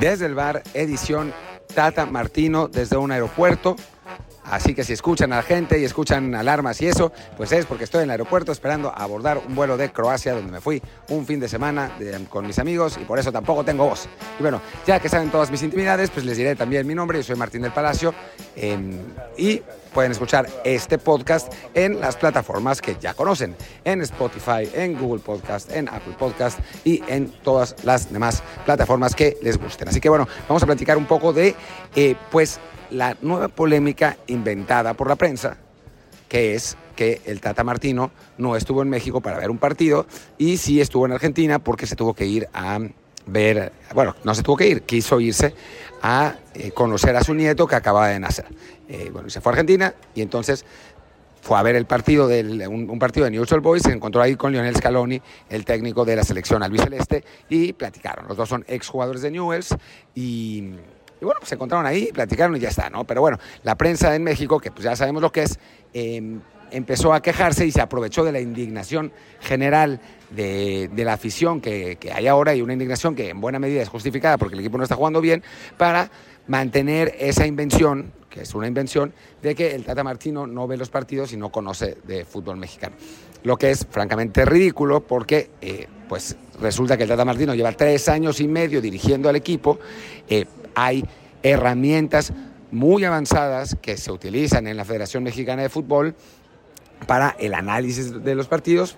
desde el bar, edición Tata Martino desde un aeropuerto. Así que si escuchan a la gente y escuchan alarmas y eso, pues es porque estoy en el aeropuerto esperando abordar un vuelo de Croacia, donde me fui un fin de semana con mis amigos y por eso tampoco tengo voz. Y bueno, ya que saben todas mis intimidades, pues les diré también mi nombre. Yo soy Martín del Palacio em, y pueden escuchar este podcast en las plataformas que ya conocen, en Spotify, en Google Podcast, en Apple Podcast y en todas las demás plataformas que les gusten. Así que bueno, vamos a platicar un poco de, eh, pues, la nueva polémica inventada por la prensa, que es que el Tata Martino no estuvo en México para ver un partido y sí estuvo en Argentina porque se tuvo que ir a ver, bueno, no se tuvo que ir, quiso irse a eh, conocer a su nieto que acababa de nacer. Eh, bueno, se fue a Argentina y entonces fue a ver el partido del, un, partido de Newell's Old Boys, se encontró ahí con Lionel Scaloni, el técnico de la selección albiceleste, y platicaron. Los dos son exjugadores de Newell's y, y bueno, pues se encontraron ahí, platicaron y ya está, ¿no? Pero bueno, la prensa en México, que pues ya sabemos lo que es, eh, empezó a quejarse y se aprovechó de la indignación general de, de la afición que, que hay ahora y una indignación que en buena medida es justificada porque el equipo no está jugando bien para mantener esa invención, que es una invención, de que el Tata Martino no ve los partidos y no conoce de fútbol mexicano. Lo que es francamente ridículo porque eh, pues resulta que el Tata Martino lleva tres años y medio dirigiendo al equipo, eh, hay herramientas muy avanzadas que se utilizan en la Federación Mexicana de Fútbol para el análisis de los partidos,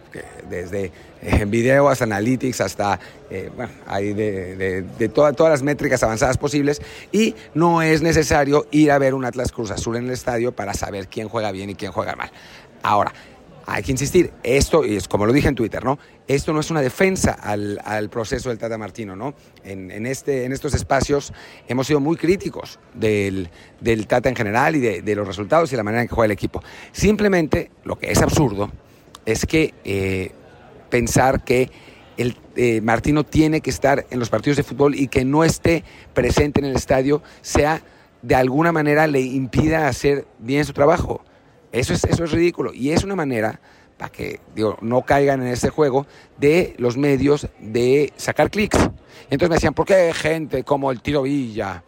desde eh, video hasta analytics, hasta, eh, bueno, hay de, de- de toda- todas las métricas avanzadas posibles, y no es necesario ir a ver un Atlas Cruz Azul en el estadio para saber quién juega bien y quién juega mal. Ahora, hay que insistir, esto, y es como lo dije en Twitter, ¿no? Esto no es una defensa al, al proceso del Tata Martino, ¿no? En, en este, en estos espacios hemos sido muy críticos del, del Tata en general y de, de los resultados y la manera en que juega el equipo. Simplemente, lo que es absurdo es que eh, pensar que el eh, Martino tiene que estar en los partidos de fútbol y que no esté presente en el estadio sea de alguna manera le impida hacer bien su trabajo. Eso es, eso es ridículo y es una manera para que digo, no caigan en este juego de los medios de sacar clics. Entonces me decían, ¿por qué gente como el Tiro Villa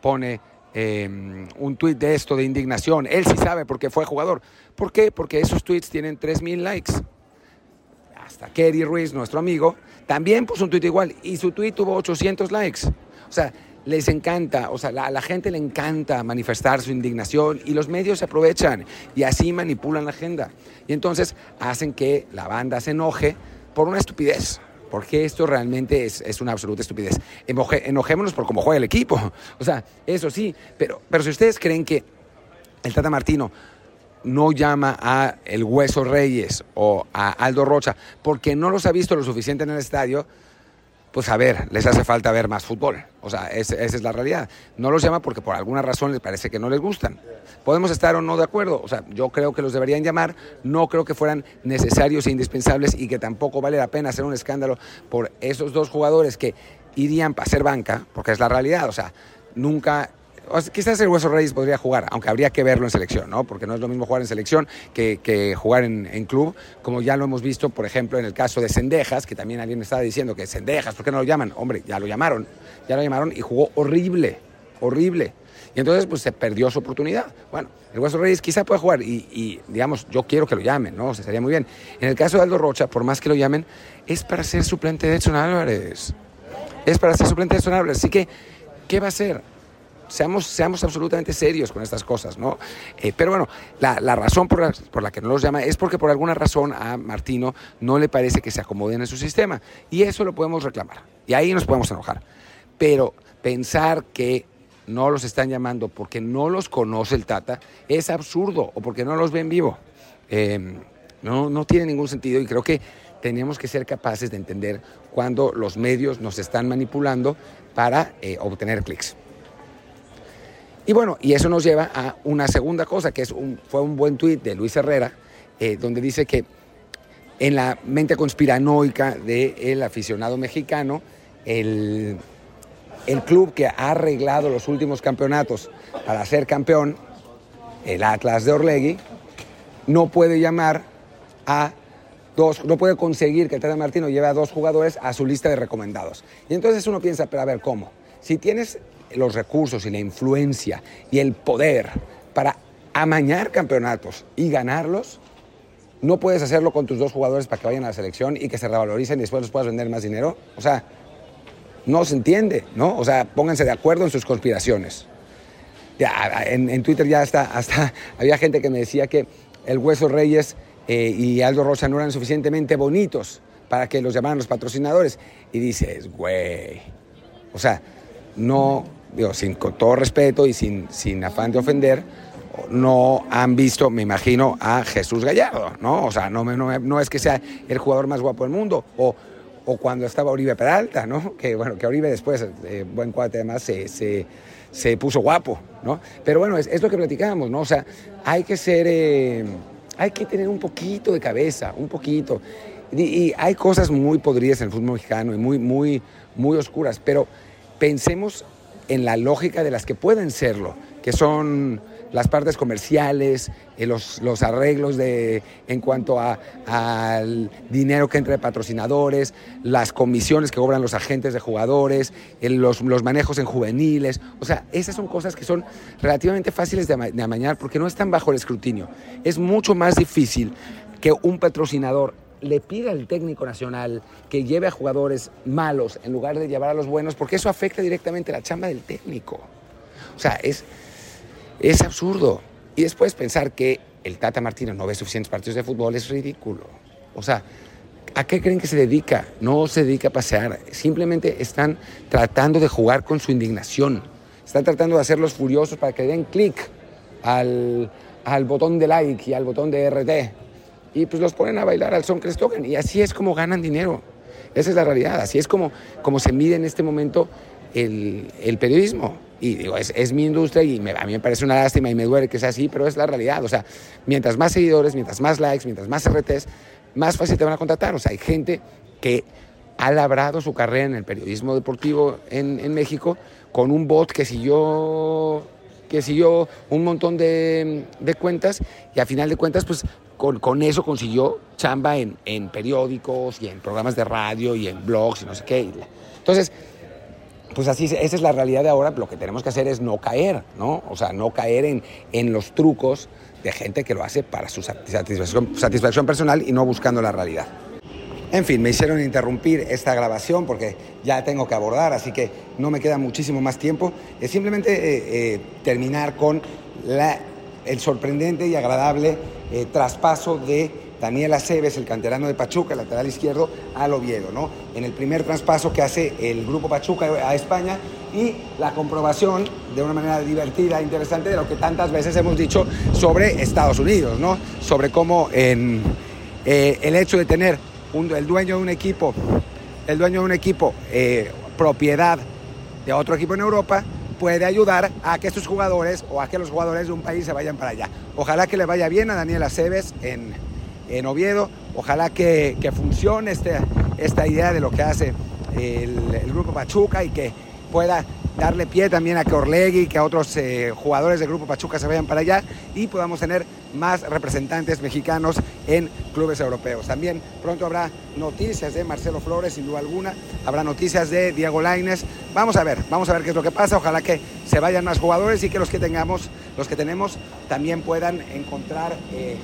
pone eh, un tuit de esto de indignación? Él sí sabe porque fue jugador. ¿Por qué? Porque esos tweets tienen 3.000 likes hasta Kerry Ruiz, nuestro amigo, también puso un tuit igual y su tuit tuvo 800 likes. O sea, les encanta, o sea, la- a la gente le encanta manifestar su indignación y los medios se aprovechan y así manipulan la agenda. Y entonces hacen que la banda se enoje por una estupidez. Porque esto realmente es, es una absoluta estupidez. Enojémonos por cómo juega el equipo. O sea, eso sí. Pero, pero si ustedes creen que el Tata Martino no llama a el Hueso Reyes o a Aldo Rocha porque no los ha visto lo suficiente en el estadio, pues a ver, les hace falta ver más fútbol. O sea, es- esa es la realidad. No los llama porque por alguna razón les parece que no les gustan. Podemos estar o no de acuerdo. O sea, yo creo que los deberían llamar. No creo que fueran necesarios e indispensables y que tampoco vale la pena hacer un escándalo por esos dos jugadores que irían para ser banca, porque es la realidad. O sea, nunca quizás el Hueso Reyes podría jugar, aunque habría que verlo en selección, ¿no? Porque no es lo mismo jugar en selección que, jugar en, club, como ya lo hemos visto, por ejemplo, en el caso de Sendejas, que también alguien estaba diciendo que Sendejas, ¿por qué no lo llaman? Hombre, ya lo llamaron, ya lo llamaron y jugó horrible, horrible. Y entonces, pues se perdió su oportunidad. Bueno, el Hueso Reyes quizá pueda jugar y, y, digamos, yo quiero que lo llamen, ¿no? O sea, sería muy bien. En el caso de Aldo Rocha, por más que lo llamen, es para ser suplente de Edson Álvarez. Es para ser suplente de Edson Álvarez. Así que, ¿qué va a hacer? Seamos, seamos absolutamente serios con estas cosas, ¿no? Eh, pero bueno, la, la razón por la, por la que no los llama es porque por alguna razón a Martino no le parece que se acomoden en su sistema. Y eso lo podemos reclamar. Y ahí nos podemos enojar. Pero pensar que no los están llamando porque no los conoce el Tata es absurdo o porque no los ven vivo. Eh, no, no tiene ningún sentido y creo que tenemos que ser capaces de entender cuando los medios nos están manipulando para eh, obtener clics. Y bueno, y eso nos lleva a una segunda cosa, que es fue un buen tuit de Luis Herrera, eh, donde dice que en la mente conspiranoica del aficionado mexicano, el, el club que ha arreglado los últimos campeonatos para ser campeón, el Atlas de Orlegui, no puede llamar a dos, no puede conseguir que el Tata Martino lleve a dos jugadores a su lista de recomendados. Y entonces uno piensa, pero a ver, ¿cómo? si tienes los recursos y la influencia y el poder para amañar campeonatos y ganarlos, no puedes hacerlo con tus dos jugadores para que vayan a la selección y que se revaloricen y después los puedas vender más dinero. O sea, no se entiende, ¿no? O sea, pónganse de acuerdo en sus conspiraciones. Ya, en, Twitter ya hasta, hasta había gente que me decía que el Hueso Reyes eh, y Aldo Rocha no eran suficientemente bonitos para que los llamaran los patrocinadores. Y dices, güey, o sea, no, digo, sin, con todo respeto y sin, sin afán de ofender, no han visto, me imagino, a Jesús Gallardo, ¿no? O sea, no, no, no es que sea el jugador más guapo del mundo, o, o cuando estaba Oribe Peralta, ¿no? Que bueno, que Oribe después, eh, buen cuate además, se, se, se, puso guapo, ¿no? Pero bueno, es, es, lo que platicamos, ¿no? O sea, hay que ser, eh, hay que tener un poquito de cabeza, un poquito. Y, y, hay cosas muy podridas en el fútbol mexicano y muy, muy, muy oscuras, pero pensemos en la lógica de las que pueden serlo, que son las partes comerciales, eh, los, los, arreglos de, en cuanto al dinero que entra de patrocinadores, las comisiones que cobran los agentes de jugadores, los, los, manejos en juveniles. O sea, esas son cosas que son relativamente fáciles de, de amañar porque no están bajo el escrutinio. Es mucho más difícil que un patrocinador le pida al técnico nacional que lleve a jugadores malos en lugar de llevar a los buenos, porque eso afecta directamente la chamba del técnico. O sea, es, es absurdo. Y después pensar que el Tata Martino no ve suficientes partidos de fútbol es ridículo. O sea, ¿a qué creen que se dedica? No se dedica a pasear. Simplemente están tratando de jugar con su indignación. Están tratando de hacerlos furiosos para que den clic al, al botón de like y al botón de RT. Y pues los ponen a bailar al son toquen. Y así es como ganan dinero. Esa es la realidad. Así es como, como se mide en este momento el, el periodismo. Y digo, es, es mi industria y a mí me parece una lástima y me duele que sea así, pero es la realidad. O sea, mientras más seguidores, mientras más likes, mientras más RTs, más fácil te van a contratar. O sea, hay gente que ha labrado su carrera en el periodismo deportivo en, en México con un bot que siguió que siguió un montón de, de, cuentas y a final de cuentas pues con, con eso consiguió chamba en, en, periódicos y en programas de radio y en blogs y no sé qué. Entonces, pues así, esa es la realidad de ahora. Lo que tenemos que hacer es no caer, ¿no? O sea, no caer en, en los trucos de gente que lo hace para su satisfacción, satisfacción personal y no buscando la realidad. En fin, me hicieron interrumpir esta grabación porque ya tengo que abordar, así que no me queda muchísimo más tiempo. Es simplemente eh, eh, terminar con la, el sorprendente y agradable eh, traspaso de Daniel Aceves, el canterano de Pachuca, lateral izquierdo, al Oviedo, ¿no? En el primer traspaso que hace el grupo Pachuca a España y la comprobación de una manera divertida, interesante, de lo que tantas veces hemos dicho sobre Estados Unidos, ¿no? Sobre cómo en, eh, el hecho de tener el dueño de un equipo, el dueño de un equipo, eh, propiedad de otro equipo en Europa, puede ayudar a que estos jugadores o a que los jugadores de un país se vayan para allá. Ojalá que le vaya bien a Daniel Aceves en, en Oviedo. Ojalá que, que funcione este, esta idea de lo que hace el, Grupo Pachuca y que pueda darle pie también a que Orlegui que a otros eh, jugadores del Grupo Pachuca se vayan para allá y podamos tener más representantes mexicanos en clubes europeos. También pronto habrá noticias de Marcelo Flores, sin duda alguna, habrá noticias de Diego Laines. Vamos a ver, vamos a ver qué es lo que pasa. Ojalá que se vayan más jugadores y que los que tengamos, los que tenemos, también puedan encontrar eh,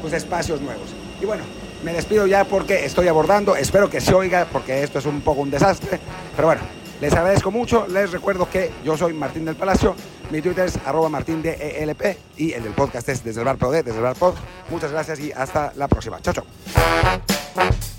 pues, espacios nuevos. Y bueno, me despido ya porque estoy abordando, espero que se oiga porque esto es un poco un desastre, pero bueno, les agradezco mucho, les recuerdo que yo soy Martín del Palacio, mi Twitter es arroba martín de ELP y el del podcast es desde el bar Pro desde el bar Pod. Muchas gracias y hasta la próxima. Chao, chao.